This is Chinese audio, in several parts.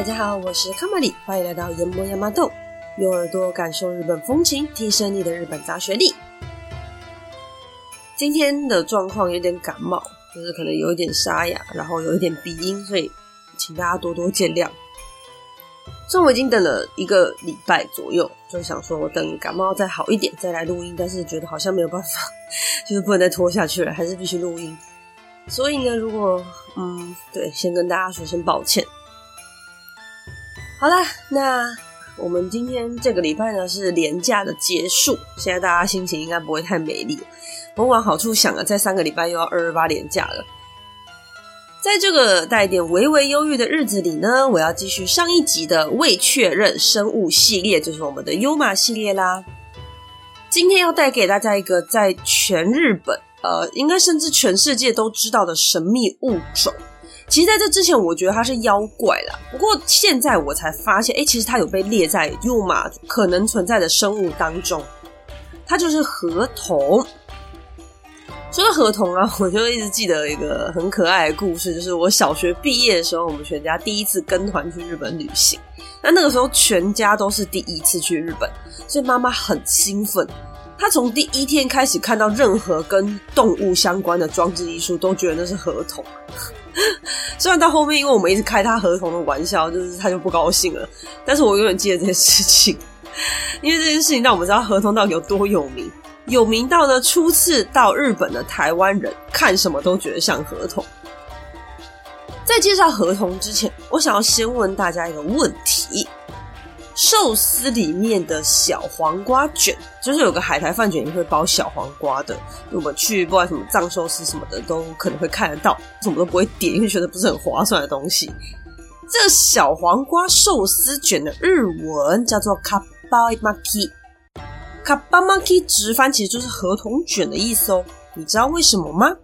大家好，我是卡玛里，欢迎来到研磨亚麻豆，用耳朵感受日本风情，提升你的日本杂学力。今天的状况有点感冒，就是可能有一点沙哑，然后有一点鼻音，所以请大家多多见谅。虽然我已经等了一个礼拜左右，就想说我等感冒再好一点再来录音，但是觉得好像没有办法，就是不能再拖下去了，还是必须录音。所以呢，如果嗯，对，先跟大家说声抱歉。好啦，那我们今天这个礼拜呢是连假的结束，现在大家心情应该不会太美丽。我往好处想啊，再三个礼拜又要二二八连假了。在这个带点微微忧郁的日子里呢，我要继续上一集的未确认生物系列，就是我们的优马系列啦。今天要带给大家一个在全日本，呃，应该甚至全世界都知道的神秘物种。其实在这之前，我觉得它是妖怪啦。不过现在我才发现，哎，其实它有被列在优马可能存在的生物当中。它就是河童。说到河童啊，我就一直记得一个很可爱的故事，就是我小学毕业的时候，我们全家第一次跟团去日本旅行。那那个时候全家都是第一次去日本，所以妈妈很兴奋。她从第一天开始看到任何跟动物相关的装置艺术，都觉得那是河童。虽然到后面，因为我们一直开他合同的玩笑，就是他就不高兴了。但是我永远记得这件事情，因为这件事情让我们知道合同到底有多有名，有名到呢，初次到日本的台湾人看什么都觉得像合同。在介绍合同之前，我想要先问大家一个问题。寿司里面的小黄瓜卷，就是有个海苔饭卷也会包小黄瓜的。我们去不管什么藏寿司什么的，都可能会看得到，什么都不会点，因为觉得不是很划算的东西。这个小黄瓜寿司卷的日文叫做かっぱ巻き，かっぱ巻き直翻其实就是河童卷的意思哦。你知道为什么吗？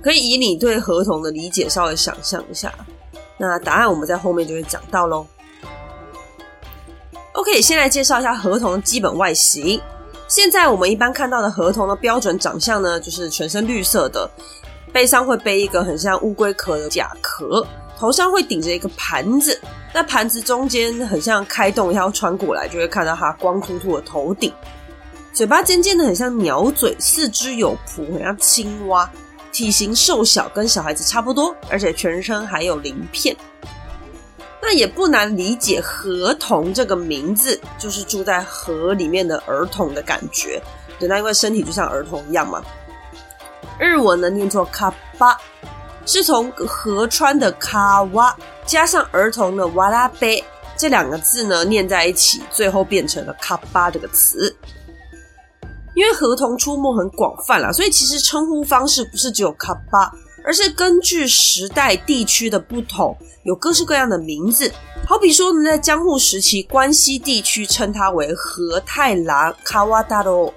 可以以你对河童的理解稍微想象一下。那答案我们在后面就会讲到喽。 OK，先来介绍一下河童的基本外形。现在我们一般看到的河童的标准长相呢，就是全身绿色的，背上会背一个很像乌龟壳的甲壳，头上会顶着一个盘子，那盘子中间很像开洞，要穿过来就会看到它光秃秃的头顶，嘴巴尖尖的很像鸟嘴，四肢有蹼，很像青蛙，体型瘦小，跟小孩子差不多，而且全身还有鳞片。那也不难理解，河童这个名字就是住在河里面的儿童的感觉。对，那因为身体就像儿童一样嘛。日文呢念作卡巴，是从河川的卡哇加上儿童的哇拉贝这两个字呢念在一起，最后变成了卡巴这个词。因为河童出没很广泛啦，所以其实称呼方式不是只有卡巴。而是根据时代地区的不同，有各式各样的名字。好比说呢，在江户时期，关西地区称它为河太郎卡瓦达罗，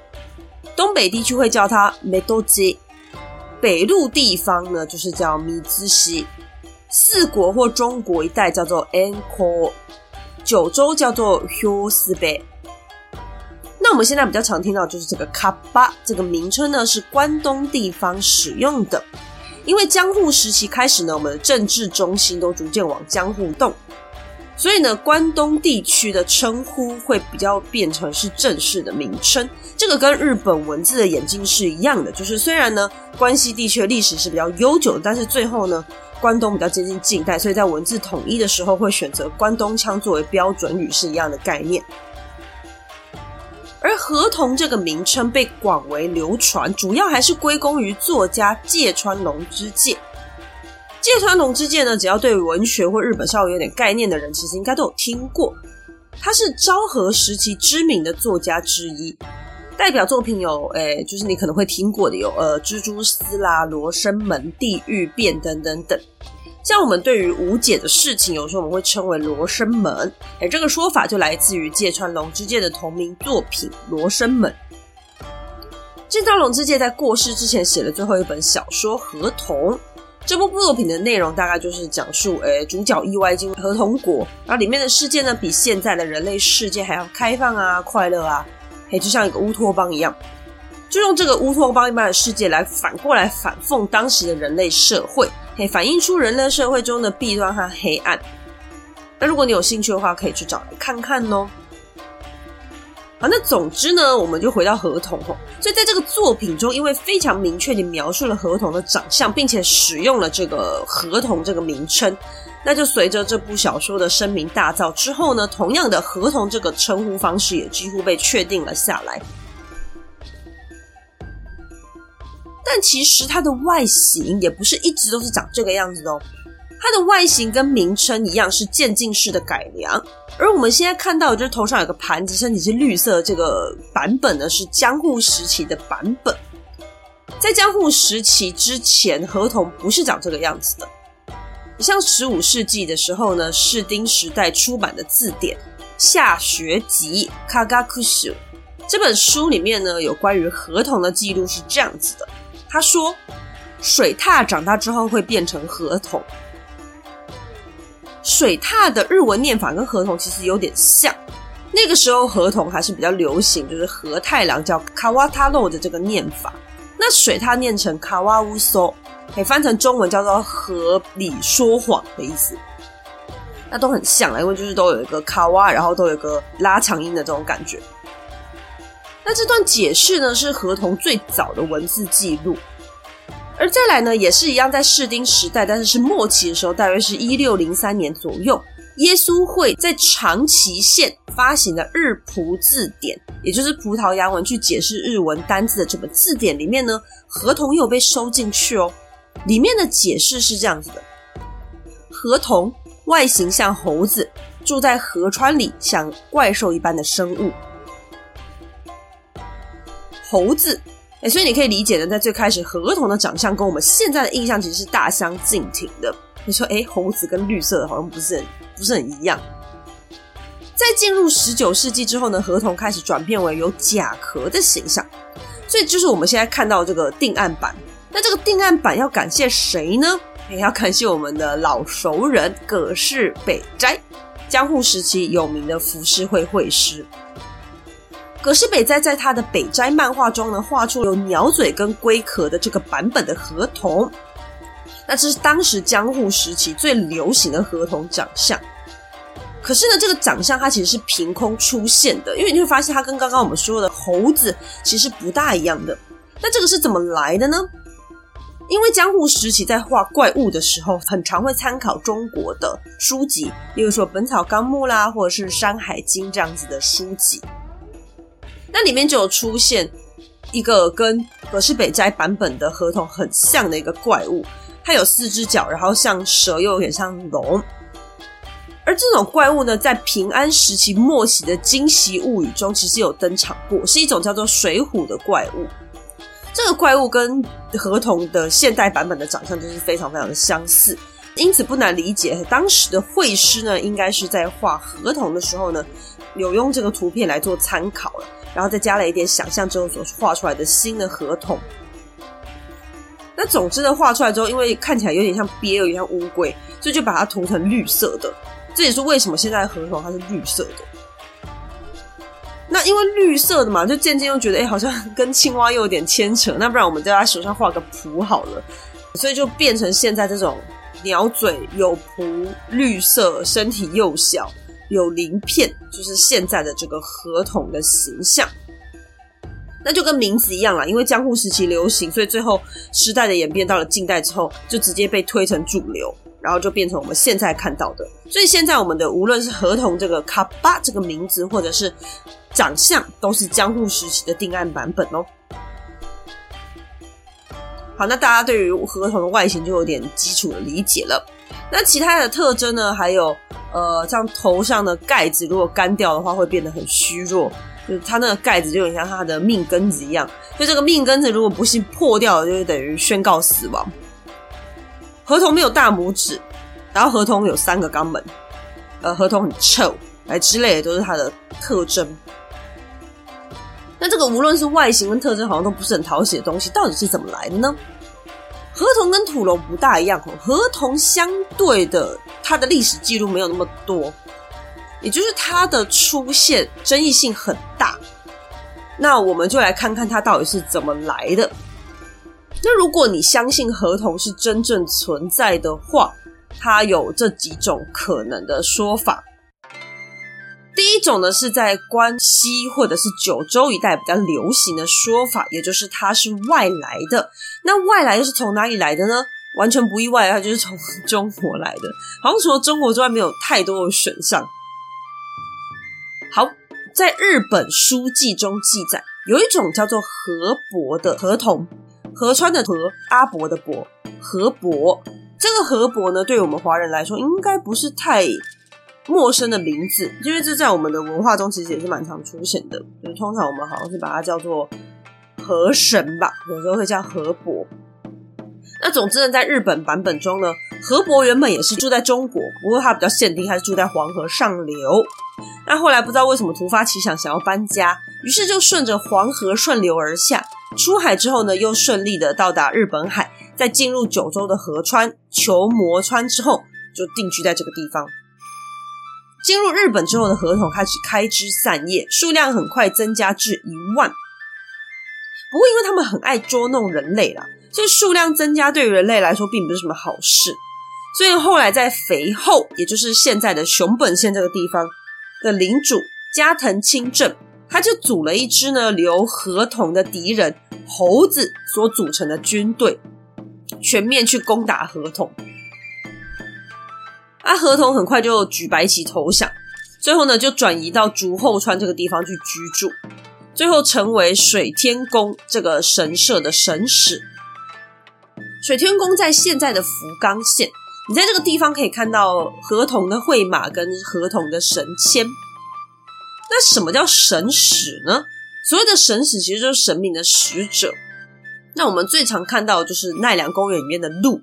东北地区会叫它梅多吉，北陆地方呢就是叫米兹西，四国或中国一带叫做 （Enko），，九州叫做 huxbe。那我们现在比较常听到就是这个卡巴这个名称呢，是关东地方使用的。因为江户时期开始呢，我们的政治中心都逐渐往江户动，所以呢，关东地区的称呼会比较变成是正式的名称。这个跟日本文字的演进是一样的，就是虽然呢，关西地区的历史是比较悠久的，但是最后呢，关东比较接近近代，所以在文字统一的时候会选择关东腔作为标准语，是一样的概念。而河童这个名称被广为流传，主要还是归功于作家芥川龙之介。芥川龙之介呢，只要对文学或日本稍微有点概念的人，其实应该都有听过。他是昭和时期知名的作家之一，代表作品有，诶、就是你可能会听过的有，呃，蜘蛛丝啦、罗生门、地狱变等等等。像我们对于无解的事情，有时候我们会称为罗生门，而这个说法就来自于芥川龙之介的同名作品《罗生门》。芥川龙之介在过世之前写的最后一本小说《河童》，这部作品的内容大概就是讲述，诶，主角意外进入河童国，然后里面的世界呢，比现在的人类世界还要开放啊、快乐啊，诶，就像一个乌托邦一样，就用这个乌托邦一般的世界来反过来反讽当时的人类社会。可以反映出人类社会中的弊端和黑暗，那如果你有兴趣的话，可以去找来看看哦。好，那总之呢，我们就回到合同吼。所以在这个作品中，因为非常明确地描述了合同的长相，并且使用了这个合同这个名称，那就随着这部小说的声名大噪之后呢，同样的合同这个称呼方式也几乎被确定了下来。但其实它的外形也不是一直都是长这个样子的哦。它的外形跟名称一样，是渐进式的改良。而我们现在看到的就是头上有个盘子，身体是绿色这个版本呢，是江户时期的版本。在江户时期之前，河童不是长这个样子的。像十五世纪的时候呢，室町时代出版的字典《下学集》（Kagakushu） 这本书里面呢，有关于河童的记录是这样子的。他说，水獭长大之后会变成河童。水獭的日文念法跟河童其实有点像，那个时候河童还是比较流行，就是河太郎叫卡瓦塔洛的这个念法。那水獭念成卡瓦乌索，可以翻成中文叫做河里说谎的意思。那都很像，因为就是都有一个卡瓦，然后都有一个拉长音的这种感觉。那这段解释呢，是河童最早的文字记录。而再来呢，也是一样，在室町时代，但是是末期的时候，大约是一六零三年左右，耶稣会在长崎县发行的日葡字典，也就是葡萄牙文去解释日文单字的这本字典里面呢，河童又被收进去哦。里面的解释是这样子的：河童外形像猴子，住在河川里，像怪兽一般的生物。猴子。哎，所以你可以理解呢，在最开始，河童的长相跟我们现在的印象其实是大相径庭的。你说，哎，猴子跟绿色的好像不是很不是很一样。在进入十九世纪之后呢，河童开始转变为有甲壳的形象，所以就是我们现在看到这个定案版。那这个定案版要感谢谁呢？也要感谢我们的老熟人葛饰北斋，江户时期有名的浮世绘绘师。葛饰北斋在他的北斋漫画中呢，画出有鸟嘴跟龟壳的这个版本的河童，那这是当时江户时期最流行的河童长相。可是呢，这个长相它其实是凭空出现的，因为你会发现它跟刚刚我们说的猴子其实不大一样的。那这个是怎么来的呢？因为江户时期在画怪物的时候，很常会参考中国的书籍，例如说《本草纲目》啦，或者是《山海经》这样子的书籍。那里面就有出现一个跟葛饰北斋版本的河童很像的一个怪物，它有四只脚，然后像蛇又有点像龙。而这种怪物呢，在平安时期末期的《今昔物语》中其实有登场过，是一种叫做水虎的怪物。这个怪物跟河童的现代版本的长相就是非常非常的相似，因此不难理解，当时的绘师呢，应该是在画合同的时候呢，有用这个图片来做参考了。然后再加了一点想象之后所画出来的新的合同。那总之呢，画出来之后，因为看起来有点像鳖，有点像乌龟，所以就把它涂成绿色的。这也是为什么现在的河童它是绿色的。那因为绿色的嘛，就渐渐又觉得，哎，好像跟青蛙又有点牵扯。那不然我们在他手上画个蹼好了，所以就变成现在这种鸟嘴有蹼、绿色、身体幼小。有鳞片，就是现在的这个河童的形象，那就跟名字一样啦。因为江户时期流行，所以最后时代的演变到了近代之后，就直接被推成主流，然后就变成我们现在看到的。所以现在我们的无论是河童这个卡巴这个名字，或者是长相，都是江户时期的定案版本哦。好，那大家对于河童的外形就有点基础的理解了。那其他的特征呢？还有。呃，像头上的盖子，如果干掉的话，会变得很虚弱。就是它那个盖子就很像它的命根子一样。所以这个命根子如果不幸破掉了，就等于宣告死亡。河童没有大拇指，然后河童有三个肛门，呃，河童很臭，哎之类的都是它的特征。那这个无论是外形跟特征，好像都不是很讨喜的东西，到底是怎么来的呢？河童跟土龙不大一样哦，河童相对的，它的历史记录没有那么多，也就是它的出现争议性很大。那我们就来看看它到底是怎么来的。那如果你相信河童是真正存在的话，它有这几种可能的说法。第一种呢，是在关西或者是九州一带比较流行的说法，也就是它是外来的。那外来又是从哪里来的呢？完全不意外，它就是从中国来的。好像除了中国之外，没有太多的选项。好，在日本书记中记载，有一种叫做河伯的河童，河川的河，阿伯的伯，河伯。这个河伯呢，对我们华人来说，应该不是太陌生的名字，因为这在我们的文化中其实也是蛮常出现的。就是通常我们好像是把它叫做河神吧，有时候会叫河伯。那总之呢，在日本版本中呢，河伯原本也是住在中国，不过他比较限定，他是住在黄河上流。那后来不知道为什么突发奇想，想要搬家，于是就顺着黄河顺流而下，出海之后呢，又顺利的到达日本海，再进入九州的河川求磨川之后，就定居在这个地方。进入日本之后的河童开始开枝散叶，数量很快增加至一万。不过，因为他们很爱捉弄人类啦，所以数量增加对于人类来说并不是什么好事。所以后来在肥后，也就是现在的熊本县这个地方的领主加藤清正，他就组了一支呢由河童的敌人猴子所组成的军队，全面去攻打河童。啊，河童很快就举白旗投降，最后呢就转移到竹后川这个地方去居住，最后成为水天宫这个神社的神使。水天宫在现在的福冈县，你在这个地方可以看到河童的绘马跟河童的神签。那什么叫神使呢？所谓的神使其实就是神明的使者。那我们最常看到就是奈良公园里面的鹿。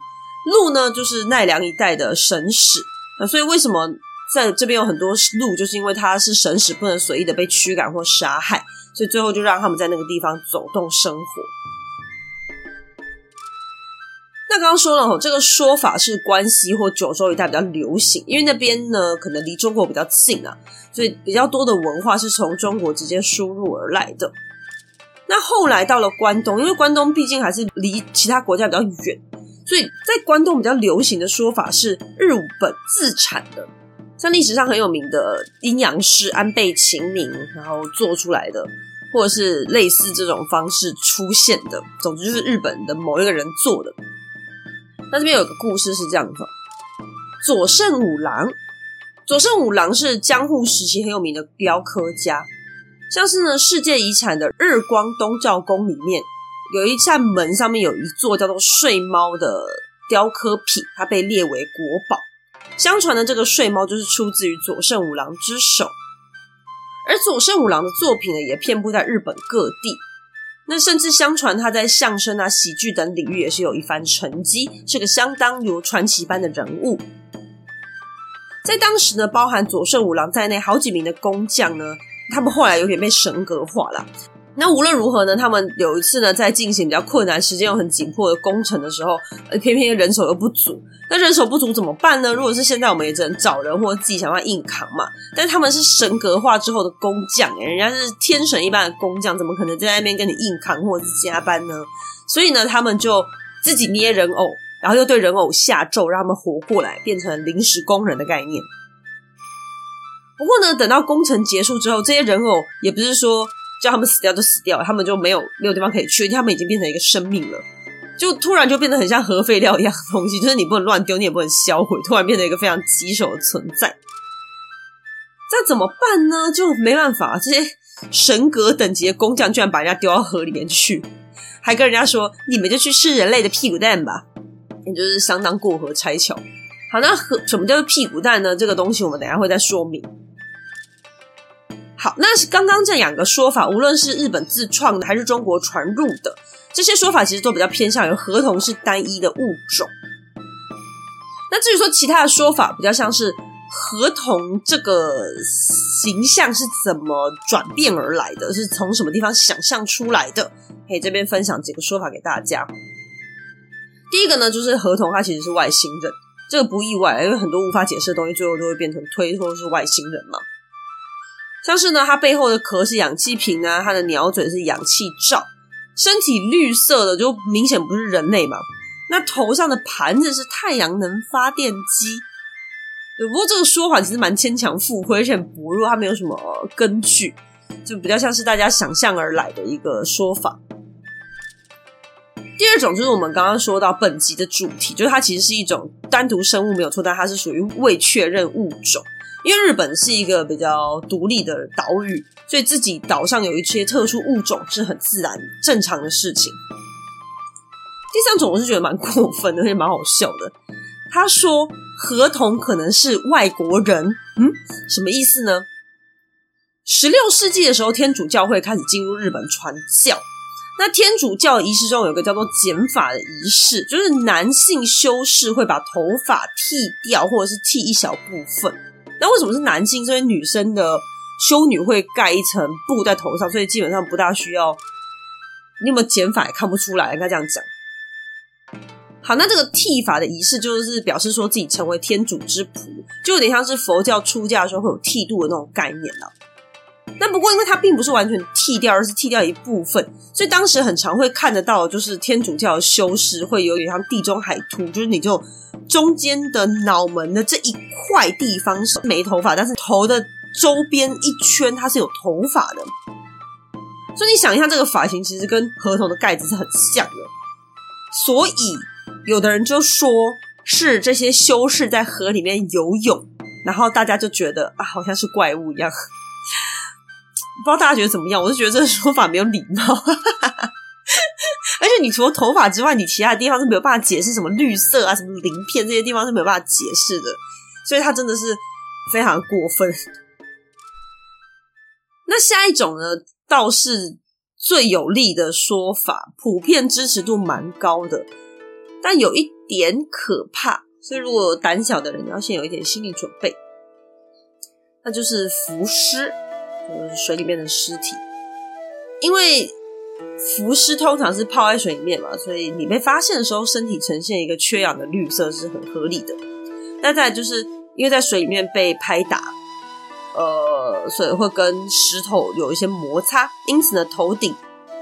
鹿呢，就是奈良一带的神使，那所以为什么在这边有很多鹿，就是因为它是神使，不能随意的被驱赶或杀害，所以最后就让他们在那个地方走动生活。那刚刚说了，这个说法是关西或九州一带比较流行，因为那边呢可能离中国比较近啊，所以比较多的文化是从中国直接输入而来的。那后来到了关东，因为关东毕竟还是离其他国家比较远。所以在关东比较流行的说法是日本自产的，像历史上很有名的阴阳师安倍晴明，然后做出来的，或者是类似这种方式出现的，总之就是日本的某一个人做的。那这边有个故事是这样的：佐圣五郎，左圣五郎是江户时期很有名的雕刻家，像是呢世界遗产的日光东照宫里面。有一扇门，上面有一座叫做睡猫的雕刻品，它被列为国宝。相传呢这个睡猫就是出自于佐圣五郎之手，而佐圣五郎的作品呢，也遍布在日本各地。那甚至相传他在相声啊、喜剧等领域也是有一番成绩，是个相当有传奇般的人物。在当时呢，包含佐圣五郎在内好几名的工匠呢，他们后来有点被神格化了。那无论如何呢，他们有一次呢，在进行比较困难、时间又很紧迫的工程的时候，偏偏人手又不足。那人手不足怎么办呢？如果是现在，我们也只能找人或者自己想办法硬扛嘛。但是他们是神格化之后的工匠，人家是天神一般的工匠，怎么可能在那边跟你硬扛或者是加班呢？所以呢，他们就自己捏人偶，然后又对人偶下咒，让他们活过来，变成临时工人的概念。不过呢，等到工程结束之后，这些人偶也不是说。叫他们死掉就死掉，他们就没有没有地方可以去，他们已经变成一个生命了，就突然就变得很像核废料一样的东西，就是你不能乱丢，你也不能销毁，突然变成一个非常棘手的存在。这怎么办呢？就没办法，这些神格等级的工匠居然把人家丢到河里面去，还跟人家说：“你们就去吃人类的屁股蛋吧。”也就是相当过河拆桥。好，那河什么叫做屁股蛋呢？这个东西我们等下会再说明。好，那是刚刚这两个说法，无论是日本自创的还是中国传入的，这些说法其实都比较偏向于河童是单一的物种。那至于说其他的说法，比较像是河童这个形象是怎么转变而来的，是从什么地方想象出来的？可以这边分享几个说法给大家。第一个呢，就是河童它其实是外星人，这个不意外，因为很多无法解释的东西，最后都会变成推脱是外星人嘛。像是呢，它背后的壳是氧气瓶啊，它的鸟嘴是氧气罩，身体绿色的就明显不是人类嘛。那头上的盘子是太阳能发电机。不过这个说法其实蛮牵强附会，而且很薄弱，它没有什么根据，就比较像是大家想象而来的一个说法。第二种就是我们刚刚说到本集的主题，就是它其实是一种单独生物没有错，但它是属于未确认物种。因为日本是一个比较独立的岛屿，所以自己岛上有一些特殊物种是很自然正常的事情。第三种我是觉得蛮过分的，而且蛮好笑的。他说河童可能是外国人，嗯，什么意思呢？十六世纪的时候，天主教会开始进入日本传教。那天主教仪式中有个叫做剪发的仪式，就是男性修士会把头发剃掉，或者是剃一小部分。那为什么是男性？所以女生的修女会盖一层布在头上，所以基本上不大需要。你有没有剪发也看不出来，应该这样讲。好，那这个剃发的仪式就是表示说自己成为天主之仆，就有点像是佛教出家的时候会有剃度的那种概念了。那不过，因为它并不是完全剃掉，而是剃掉一部分，所以当时很常会看得到，就是天主教的修士会有点像地中海秃，就是你就中间的脑门的这一块地方是没头发，但是头的周边一圈它是有头发的。所以你想一下，这个发型其实跟河童的盖子是很像的，所以。有的人就说是这些修士在河里面游泳，然后大家就觉得啊，好像是怪物一样。不知道大家觉得怎么样？我是觉得这个说法没有礼貌，而且你除了头发之外，你其他地方是没有办法解释什么绿色啊、什么鳞片这些地方是没有办法解释的，所以它真的是非常过分。那下一种呢，倒是最有力的说法，普遍支持度蛮高的。但有一点可怕，所以如果胆小的人，要先有一点心理准备。那就是浮尸，就是水里面的尸体。因为浮尸通常是泡在水里面嘛，所以你被发现的时候，身体呈现一个缺氧的绿色是很合理的。那再就是因为在水里面被拍打，呃，所以会跟石头有一些摩擦，因此呢，头顶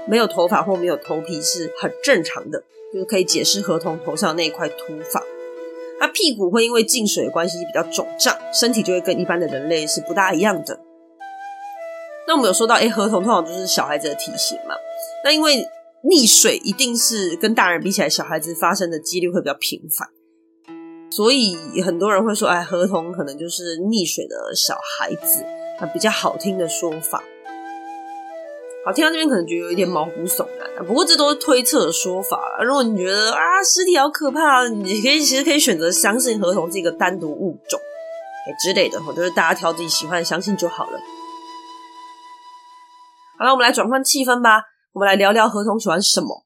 没有头发或没有头皮是很正常的。就是可以解释河童头上那一块秃发，它屁股会因为进水的关系比较肿胀，身体就会跟一般的人类是不大一样的。那我们有说到，哎，河童通常就是小孩子的体型嘛。那因为溺水一定是跟大人比起来，小孩子发生的几率会比较频繁，所以很多人会说，哎，河童可能就是溺水的小孩子，啊，比较好听的说法。好，听到这边可能觉得有一点毛骨悚然，不过这都是推测的说法。如果你觉得啊尸体好可怕，你可以其实可以选择相信河童这个单独物种，哎之类的，我觉得大家挑自己喜欢相信就好了。好了，我们来转换气氛吧，我们来聊聊河童喜欢什么。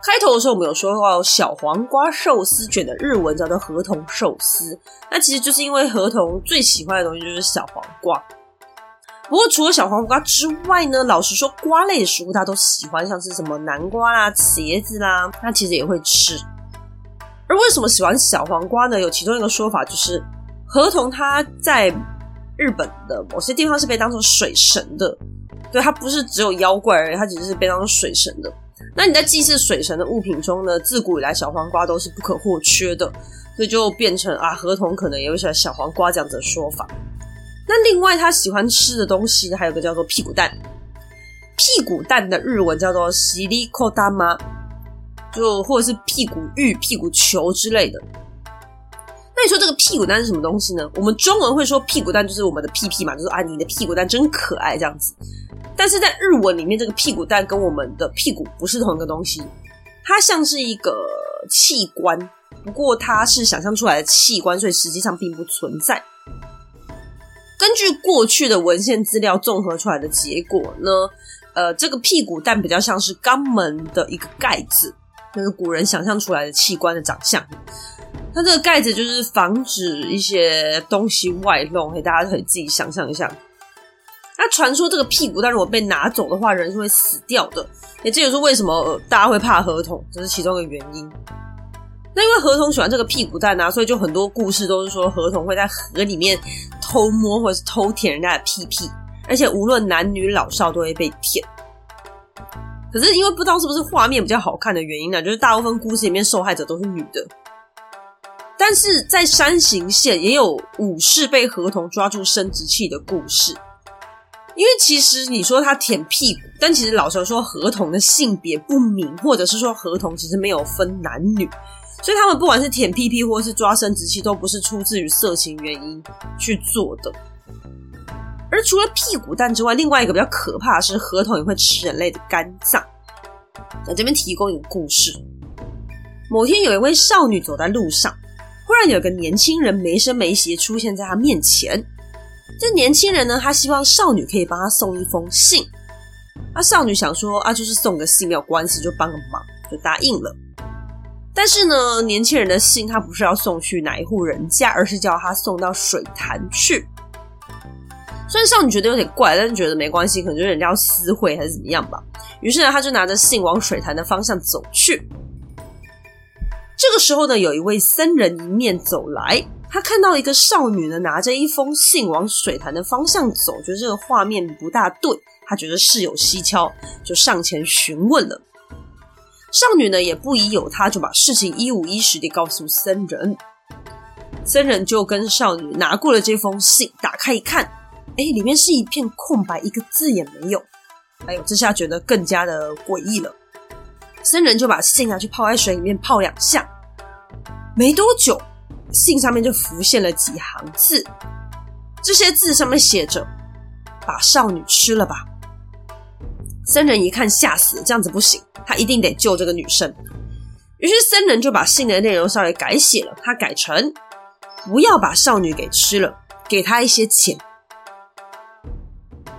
开头的时候我们有说到小黄瓜寿司卷的日文叫做河童寿司，那其实就是因为河童最喜欢的东西就是小黄瓜。不过，除了小黄瓜之外呢，老实说，瓜类的食物他都喜欢，像是什么南瓜啦、茄子啦，他其实也会吃。而为什么喜欢小黄瓜呢？有其中一个说法就是，河童它在日本的某些地方是被当做水神的，对，它不是只有妖怪而已，它其实是被当水神的。那你在祭祀水神的物品中呢，自古以来小黄瓜都是不可或缺的，所以就变成啊，河童可能也会喜欢小黄瓜这样子的说法。那另外，他喜欢吃的东西还有个叫做屁股蛋。屁股蛋的日文叫做西里扣大妈，就或者是屁股玉、屁股球之类的。那你说这个屁股蛋是什么东西呢？我们中文会说屁股蛋就是我们的屁屁嘛，就是啊，你的屁股蛋真可爱这样子。但是在日文里面，这个屁股蛋跟我们的屁股不是同一个东西，它像是一个器官，不过它是想象出来的器官，所以实际上并不存在。根据过去的文献资料综合出来的结果呢，呃，这个屁股蛋比较像是肛门的一个盖子，就是古人想象出来的器官的长相。它这个盖子就是防止一些东西外露，嘿大家可以自己想象一下。那传说这个屁股蛋如果被拿走的话，人是会死掉的。也这就是为什么大家会怕河童，这是其中一个原因。那因为河童喜欢这个屁股蛋啊，所以就很多故事都是说河童会在河里面偷摸或者是偷舔人家的屁屁，而且无论男女老少都会被舔。可是因为不知道是不是画面比较好看的原因呢，就是大部分故事里面受害者都是女的。但是在山形县也有武士被河童抓住生殖器的故事。因为其实你说他舔屁股，但其实老实说，河童的性别不明，或者是说河童其实没有分男女，所以他们不管是舔屁屁或是抓生殖器，都不是出自于色情原因去做的。而除了屁股蛋之外，另外一个比较可怕的是，河童也会吃人类的肝脏。在这边提供一个故事：某天有一位少女走在路上，忽然有个年轻人没声没息出现在她面前。这年轻人呢，他希望少女可以帮他送一封信。啊，少女想说啊，就是送个信没有关系，就帮个忙，就答应了。但是呢，年轻人的信他不是要送去哪一户人家，而是叫他送到水潭去。虽然少女觉得有点怪，但是觉得没关系，可能就是人家要私会还是怎么样吧。于是呢，他就拿着信往水潭的方向走去。这个时候呢，有一位僧人迎面走来。他看到一个少女呢，拿着一封信往水潭的方向走，觉得这个画面不大对，他觉得事有蹊跷，就上前询问了。少女呢也不疑有他，就把事情一五一十地告诉僧人。僧人就跟少女拿过了这封信，打开一看，哎，里面是一片空白，一个字也没有。哎呦，这下觉得更加的诡异了。僧人就把信拿去泡在水里面泡两下，没多久。信上面就浮现了几行字，这些字上面写着：“把少女吃了吧。”僧人一看吓死了，这样子不行，他一定得救这个女生。于是僧人就把信的内容稍微改写了，他改成：“不要把少女给吃了，给她一些钱。”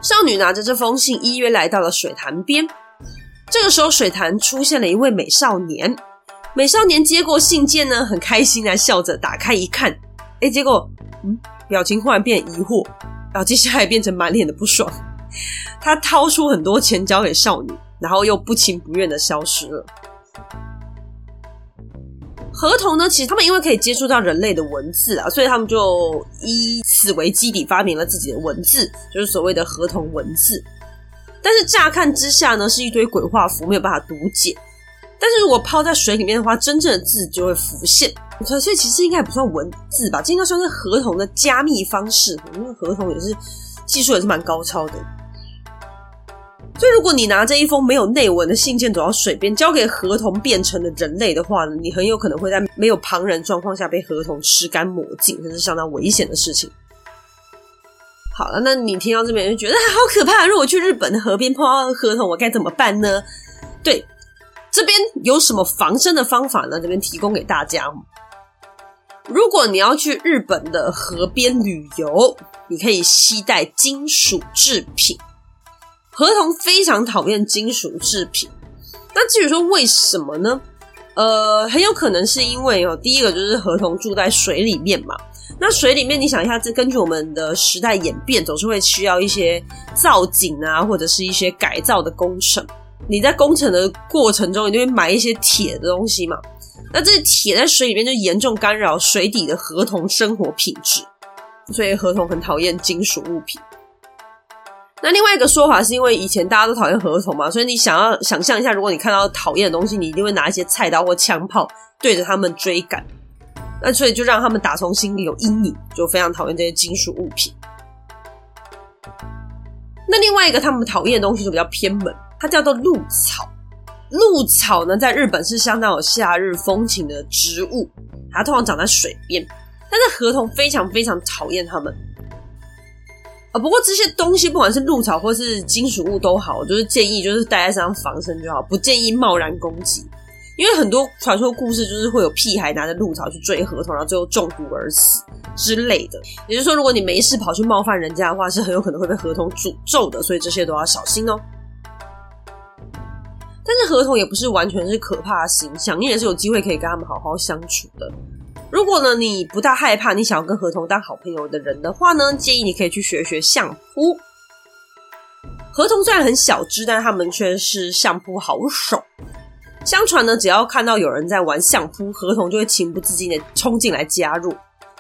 少女拿着这封信，依约来到了水潭边。这个时候，水潭出现了一位美少年。美少年接过信件呢，很开心的笑着打开一看，哎，结果嗯，表情忽然变疑惑，然后接下来变成满脸的不爽。他掏出很多钱交给少女，然后又不情不愿的消失了。河童呢，其实他们因为可以接触到人类的文字啊，所以他们就以此为基底发明了自己的文字，就是所谓的河童文字。但是乍看之下呢，是一堆鬼画符，没有办法读解。但是如果泡在水里面的话，真正的字就会浮现。所以其实应该也不算文字吧，这应该算是合同的加密方式。因为合同也是技术也是蛮高超的。所以如果你拿着一封没有内文的信件走到水边，交给合同变成了人类的话呢，你很有可能会在没有旁人状况下被合同吃干抹净，这是相当危险的事情。好了，那你听到这边就觉得好可怕。如果去日本的河边碰到河童，我该怎么办呢？对。这边有什么防身的方法呢？这边提供给大家。如果你要去日本的河边旅游，你可以携带金属制品。河童非常讨厌金属制品。那至于说为什么呢？呃，很有可能是因为哦，第一个就是河童住在水里面嘛。那水里面，你想一下，这根据我们的时代演变，总是会需要一些造景啊，或者是一些改造的工程。你在工程的过程中，一定会买一些铁的东西嘛？那这些铁在水里面就严重干扰水底的河童生活品质，所以河童很讨厌金属物品。那另外一个说法是因为以前大家都讨厌河童嘛，所以你想要想象一下，如果你看到讨厌的东西，你一定会拿一些菜刀或枪炮对着他们追赶。那所以就让他们打从心里有阴影，就非常讨厌这些金属物品。那另外一个他们讨厌的东西就比较偏门。它叫做鹿草，鹿草呢，在日本是相当有夏日风情的植物，它通常长在水边，但是河童非常非常讨厌它们。啊，不过这些东西不管是鹿草或是金属物都好，就是建议就是带在身上防身就好，不建议贸然攻击，因为很多传说故事就是会有屁孩拿着鹿草去追河童，然后最后中毒而死之类的。也就是说，如果你没事跑去冒犯人家的话，是很有可能会被河童诅咒的，所以这些都要小心哦。但是河童也不是完全是可怕的形象，你也是有机会可以跟他们好好相处的。如果呢，你不大害怕，你想要跟河童当好朋友的人的话呢，建议你可以去学学相扑。河童虽然很小只，但他们却是相扑好手。相传呢，只要看到有人在玩相扑，合同就会情不自禁的冲进来加入，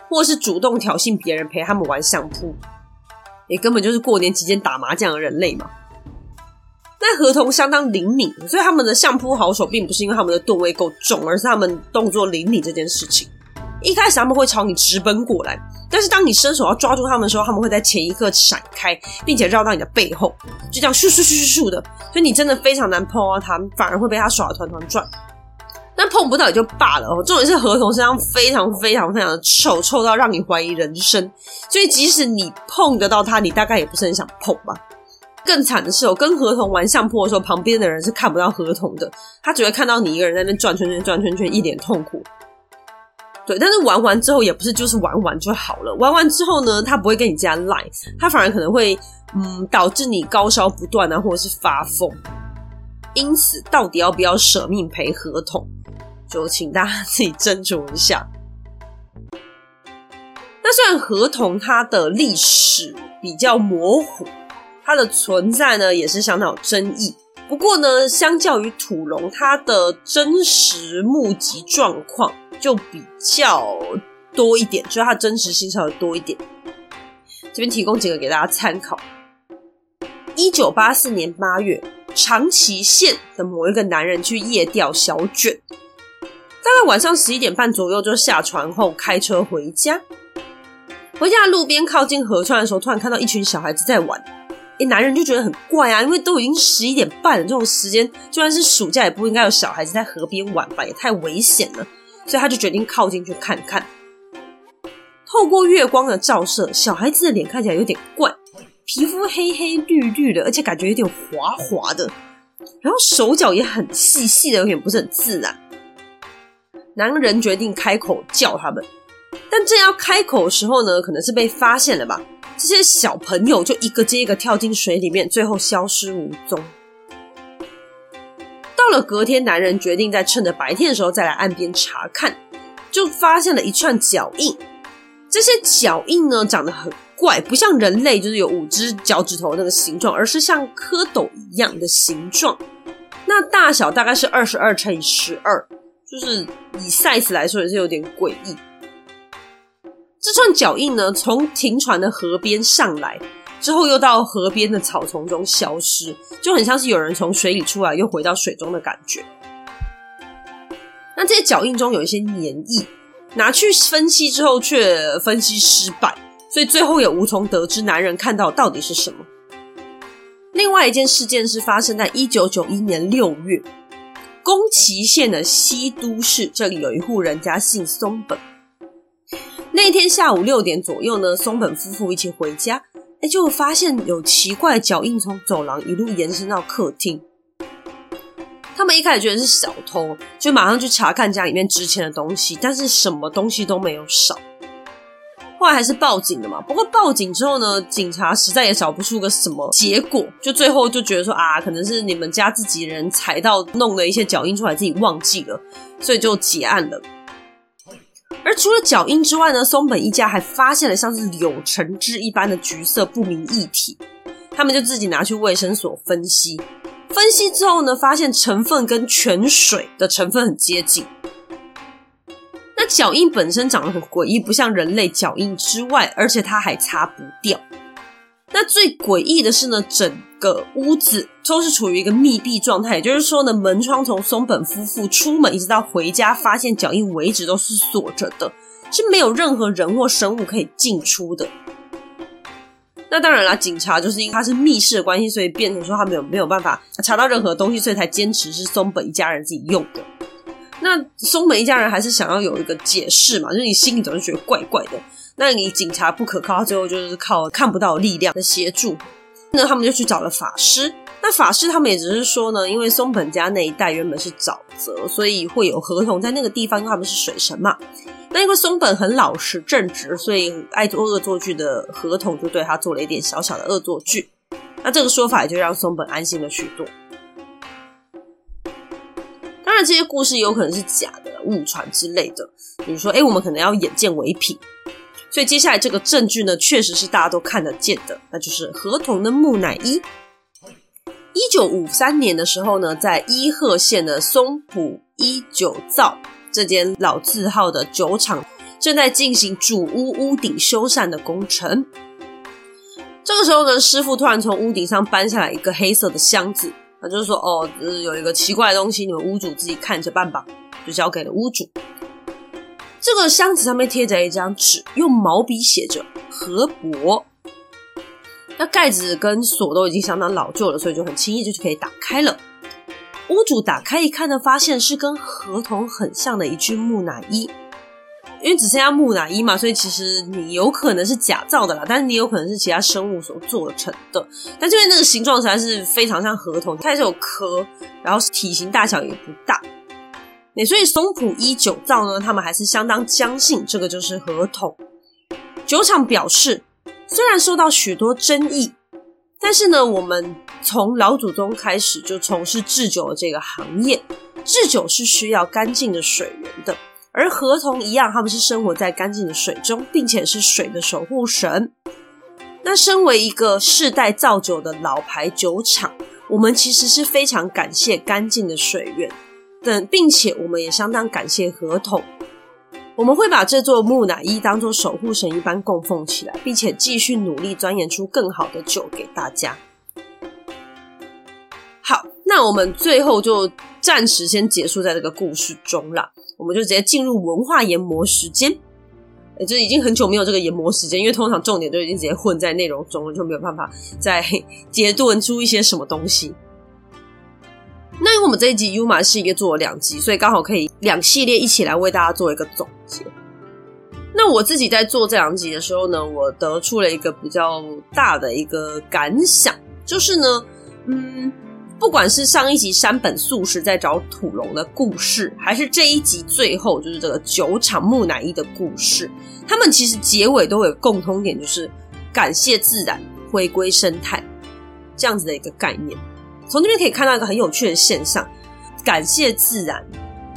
或是主动挑衅别人陪他们玩相扑。也根本就是过年期间打麻将的人类嘛。但合同相当灵敏，所以他们的相扑好手并不是因为他们的吨位够重，而是他们动作灵敏这件事情。一开始他们会朝你直奔过来，但是当你伸手要抓住他们的时候，他们会在前一刻闪开，并且绕到你的背后，就这样咻咻咻咻咻的，所以你真的非常难碰到他，反而会被他耍得团团转。但碰不到也就罢了哦，重点是河童身上非常非常非常的臭，臭到让你怀疑人生，所以即使你碰得到他，你大概也不是很想碰吧。更惨的是，我跟河童玩相扑的时候，旁边的人是看不到河童的，他只会看到你一个人在那转圈圈、转圈圈，一脸痛苦。对，但是玩完之后也不是就是玩玩就好了。玩完之后呢，他不会跟你加赖，他反而可能会嗯导致你高烧不断啊，或者是发疯。因此，到底要不要舍命陪合同，就请大家自己斟酌一下。那虽然合同它的历史比较模糊，它的存在呢也是相当有争议。不过呢，相较于土龙，它的真实目击状况。就比较多一点，就是它真实性稍微多一点。这边提供几个给大家参考。一九八四年八月，长崎县的某一个男人去夜钓小卷，大概晚上十一点半左右就下船后开车回家。回家的路边靠近河川的时候，突然看到一群小孩子在玩。诶，男人就觉得很怪啊，因为都已经十一点半了，这种时间就算是暑假也不应该有小孩子在河边玩吧，也太危险了。所以他就决定靠近去看看。透过月光的照射，小孩子的脸看起来有点怪，皮肤黑黑绿绿的，而且感觉有点滑滑的，然后手脚也很细细的，有点不是很自然。男人决定开口叫他们，但正要开口的时候呢，可能是被发现了吧？这些小朋友就一个接一个跳进水里面，最后消失无踪。到了隔天，男人决定在趁着白天的时候再来岸边查看，就发现了一串脚印。这些脚印呢，长得很怪，不像人类就是有五只脚趾头那个形状，而是像蝌蚪一样的形状。那大小大概是二十二乘以十二，就是以 size 来说也是有点诡异。这串脚印呢，从停船的河边上来。之后又到河边的草丛中消失，就很像是有人从水里出来又回到水中的感觉。那这些脚印中有一些粘液，拿去分析之后却分析失败，所以最后也无从得知男人看到到底是什么。另外一件事件是发生在一九九一年六月，宫崎县的西都市，这里有一户人家姓松本。那天下午六点左右呢，松本夫妇一起回家。哎就发现有奇怪脚印从走廊一路延伸到客厅。他们一开始觉得是小偷，就马上去查看家里面值钱的东西，但是什么东西都没有少。后来还是报警了嘛。不过报警之后呢，警察实在也找不出个什么结果，就最后就觉得说啊，可能是你们家自己人踩到弄了一些脚印出来，自己忘记了，所以就结案了。而除了脚印之外呢，松本一家还发现了像是柳橙汁一般的橘色不明液体，他们就自己拿去卫生所分析，分析之后呢，发现成分跟泉水的成分很接近。那脚印本身长得很诡异，不像人类脚印之外，而且它还擦不掉。那最诡异的是呢，整个屋子都是处于一个密闭状态，也就是说呢，门窗从松本夫妇出门一直到回家发现脚印为止都是锁着的，是没有任何人或生物可以进出的。那当然啦，警察就是因为他是密室的关系，所以变成说他没有没有办法查到任何东西，所以才坚持是松本一家人自己用的。那松本一家人还是想要有一个解释嘛，就是你心里总是觉得怪怪的。那你警察不可靠，最后就是靠看不到力量的协助。那他们就去找了法师。那法师他们也只是说呢，因为松本家那一带原本是沼泽，所以会有河童在那个地方，因为他们是水神嘛。那因为松本很老实正直，所以爱做恶作剧的河童就对他做了一点小小的恶作剧。那这个说法也就让松本安心了许多。当然，这些故事有可能是假的、误传之类的。比如说，哎，我们可能要眼见为凭。所以接下来这个证据呢，确实是大家都看得见的，那就是河童的木乃伊。一九五三年的时候呢，在伊贺县的松浦伊酒造这间老字号的酒厂正在进行主屋屋顶修缮的工程。这个时候呢，师傅突然从屋顶上搬下来一个黑色的箱子，他就是说，哦，有一个奇怪的东西，你们屋主自己看着办吧，就交给了屋主。这个箱子上面贴着一张纸，用毛笔写着“河伯”。那盖子跟锁都已经相当老旧了，所以就很轻易就可以打开了。屋主打开一看呢，发现是跟河童很像的一具木乃伊。因为只剩下木乃伊嘛，所以其实你有可能是假造的啦，但是你有可能是其他生物所做成的。但这边那个形状实在是非常像河童，它也是有壳，然后体型大小也不大。那所以松浦一九造呢，他们还是相当相信这个就是河童。酒厂表示，虽然受到许多争议，但是呢，我们从老祖宗开始就从事制酒的这个行业，制酒是需要干净的水源的。而河童一样，他们是生活在干净的水中，并且是水的守护神。那身为一个世代造酒的老牌酒厂，我们其实是非常感谢干净的水源等，并且我们也相当感谢合同。我们会把这座木乃伊当做守护神一般供奉起来，并且继续努力钻研出更好的酒给大家。好，那我们最后就暂时先结束在这个故事中了。我们就直接进入文化研磨时间，诶，就已经很久没有这个研磨时间，因为通常重点都已经直接混在内容中了，就没有办法再 结论出一些什么东西。那因为我们这一集 Uma 系列做了两集，所以刚好可以两系列一起来为大家做一个总结。那我自己在做这两集的时候呢，我得出了一个比较大的一个感想，就是呢，嗯。不管是上一集山本素实在找土龙的故事，还是这一集最后就是这个酒厂木乃伊的故事，他们其实结尾都有共通点，就是感谢自然，回归生态这样子的一个概念。从这边可以看到一个很有趣的现象：感谢自然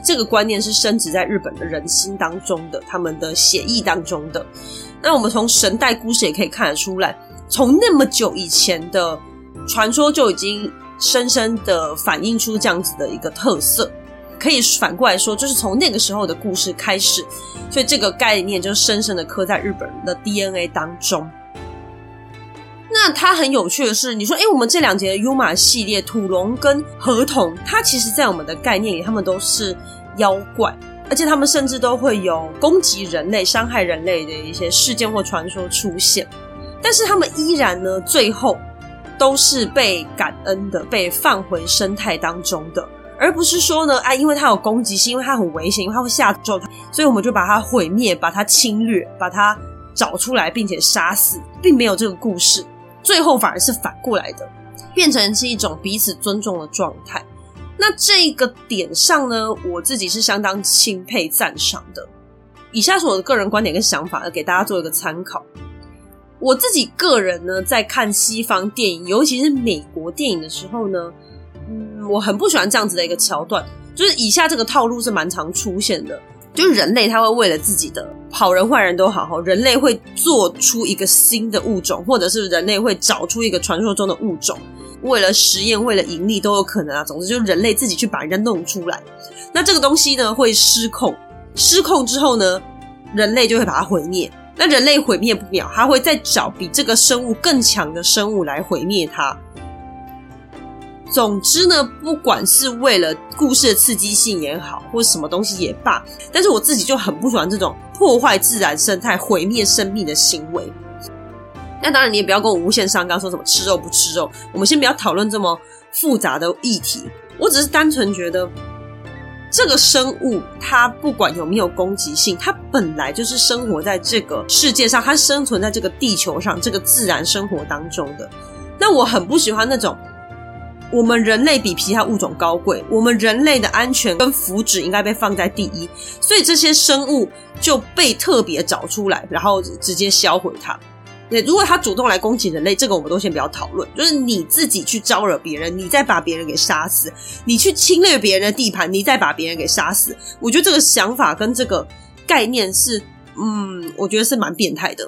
这个观念是深植在日本的人心当中的，他们的血液当中的。那我们从神代故事也可以看得出来，从那么久以前的传说就已经。深深的反映出这样子的一个特色，可以反过来说，就是从那个时候的故事开始，所以这个概念就深深的刻在日本人的 DNA 当中。它很有趣的是，你说，哎，我们这两节的 Uma 系列，土龙跟河童，它其实在我们的概念里，他们都是妖怪，而且他们甚至都会有攻击人类、伤害人类的一些事件或传说出现，但是他们依然呢，最后。都是被感恩的，被放回生态当中的，而不是说呢，哎，因为它有攻击性，因为它很危险，因为它会吓走它，所以我们就把它毁灭，把它侵略，把它找出来，并且杀死，并没有这个故事。最后反而是反过来的，变成是一种彼此尊重的状态。那这个点上呢，我自己是相当钦佩赞赏的。以下是我的个人观点跟想法，给大家做一个参考。我自己个人呢，在看西方电影，尤其是美国电影的时候呢，嗯，我很不喜欢这样子的一个桥段，就是以下这个套路是蛮常出现的，就是人类他会为了自己的好人坏人都好，人类会做出一个新的物种，或者是人类会找出一个传说中的物种，为了实验，为了盈利都有可能啊。总之就是人类自己去把人家弄出来，那这个东西呢会失控，失控之后呢，人类就会把它毁灭。那人类毁灭不了，他会再找比这个生物更强的生物来毁灭它。总之呢，不管是为了故事的刺激性也好，或什么东西也罢，但是我自己就很不喜欢这种破坏自然生态、毁灭生命的行为。那当然，你也不要跟我无限上纲，说什么吃肉不吃肉。我们先不要讨论这么复杂的议题，我只是单纯觉得。这个生物，它不管有没有攻击性，它本来就是生活在这个世界上，它生存在这个地球上，这个自然生活当中的。那我很不喜欢那种，我们人类比其他物种高贵，我们人类的安全跟福祉应该被放在第一，所以这些生物就被特别找出来，然后直接销毁它。对，如果他主动来攻击人类，这个我们都先不要讨论。就是你自己去招惹别人，你再把别人给杀死；你去侵略别人的地盘，你再把别人给杀死。我觉得这个想法跟这个概念是，嗯，我觉得是蛮变态的。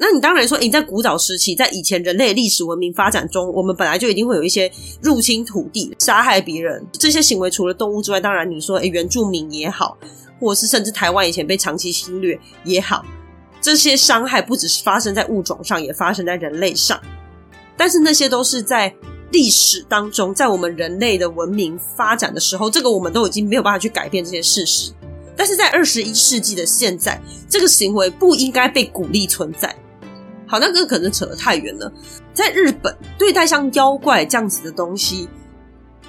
那你当然说，你在古早时期，在以前人类历史文明发展中，我们本来就一定会有一些入侵土地、杀害别人这些行为。除了动物之外，当然你说，诶，原住民也好，或者是甚至台湾以前被长期侵略也好。这些伤害不只是发生在物种上，也发生在人类上。但是那些都是在历史当中，在我们人类的文明发展的时候，这个我们都已经没有办法去改变这些事实。但是在二十一世纪的现在，这个行为不应该被鼓励存在。好，那个可能扯得太远了。在日本，对待像妖怪这样子的东西，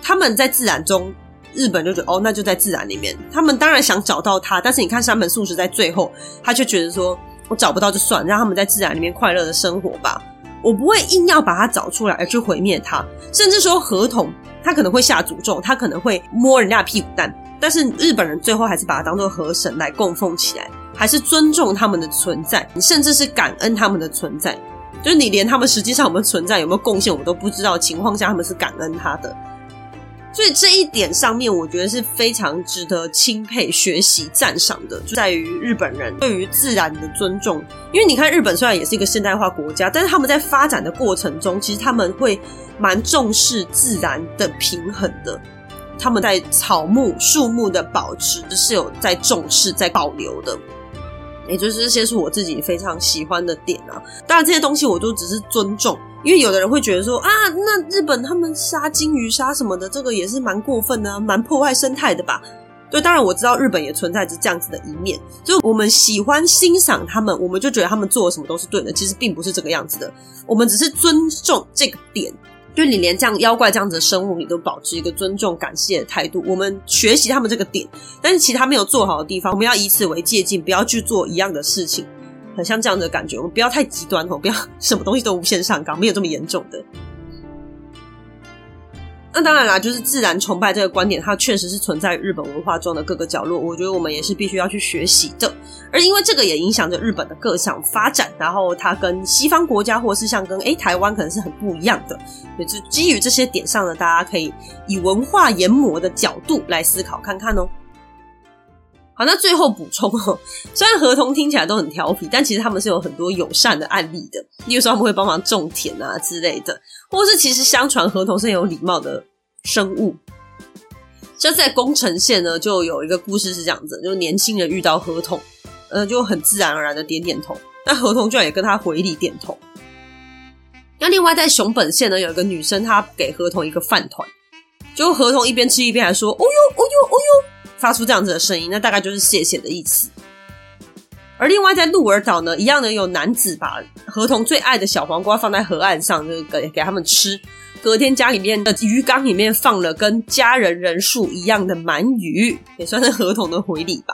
他们在自然中，日本就觉得哦，那就在自然里面。他们当然想找到它，但是你看山本素食在最后，他就觉得说，我找不到就算，让他们在自然里面快乐的生活吧。我不会硬要把它找出来而去毁灭它，甚至说河童，他可能会下诅咒，他可能会摸人家的屁股蛋，但是日本人最后还是把它当做河神来供奉起来，还是尊重他们的存在，你甚至是感恩他们的存在，就是你连他们实际上有没有存在、有没有贡献，我都不知道情况下，他们是感恩他的。所以这一点上面，我觉得是非常值得钦佩、学习、赞赏的，就在于日本人对于自然的尊重。因为你看，日本虽然也是一个现代化国家，但是他们在发展的过程中，其实他们会蛮重视自然的平衡的。他们在草木、树木的保持是有在重视、在保留的。也就是这些是我自己非常喜欢的点啊。当然，这些东西我都只是尊重。因为有的人会觉得说啊，那日本他们杀鲸鱼、杀什么的，这个也是蛮过分的，蛮破坏生态的吧？对，当然我知道日本也存在着这样子的一面，就我们喜欢欣赏他们，我们就觉得他们做的什么都是对的，其实并不是这个样子的。我们只是尊重这个点，就你连这样妖怪这样子的生物，你都保持一个尊重、感谢的态度，我们学习他们这个点，但是其他没有做好的地方，我们要以此为借鉴，不要去做一样的事情。很像这样的感觉，我们不要太极端哦，不要 什么东西都无限上纲，没有这么严重的。那当然啦，就是自然崇拜这个观点，它确实是存在日本文化中的各个角落。我觉得我们也是必须要去学习的。而因为这个也影响着日本的各项发展，然后它跟西方国家或是像跟诶台湾可能是很不一样的。所以就基于这些点上呢，大家可以以文化研磨的角度来思考看看哦。好，那最后补充哦，虽然合同听起来都很调皮，但其实他们是有很多友善的案例的。例如说，他们会帮忙种田啊之类的，或是其实相传合同是很有礼貌的生物。像在宫城县呢，就有一个故事是这样子：就年轻人遇到合同，呃，就很自然而然的点点头，那合同居然也跟他回礼点头。那另外在熊本县呢，有一个女生，她给合同一个饭团，就合同一边吃一边还说：“哦哟，哦哟，哦哟。”发出这样子的声音，那大概就是谢谢的意思。而另外在鹿儿岛呢，一样呢有男子把河童最爱的小黄瓜放在河岸上，就给给他们吃。隔天家里面的鱼缸里面放了跟家人人数一样的鳗鱼，也算是河童的回礼吧。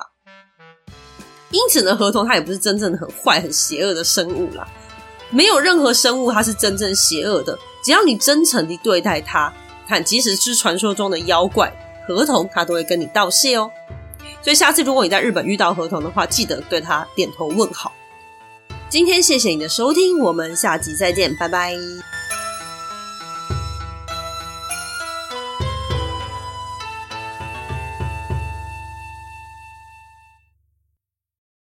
因此呢，河童它也不是真正的很坏、很邪恶的生物啦。没有任何生物它是真正邪恶的，只要你真诚地对待它，看，即使是传说中的妖怪。合同，他都会跟你道谢哦。所以下次如果你在日本遇到合同的话，记得对他点头问好。今天谢谢你的收听，我们下集再见，拜拜。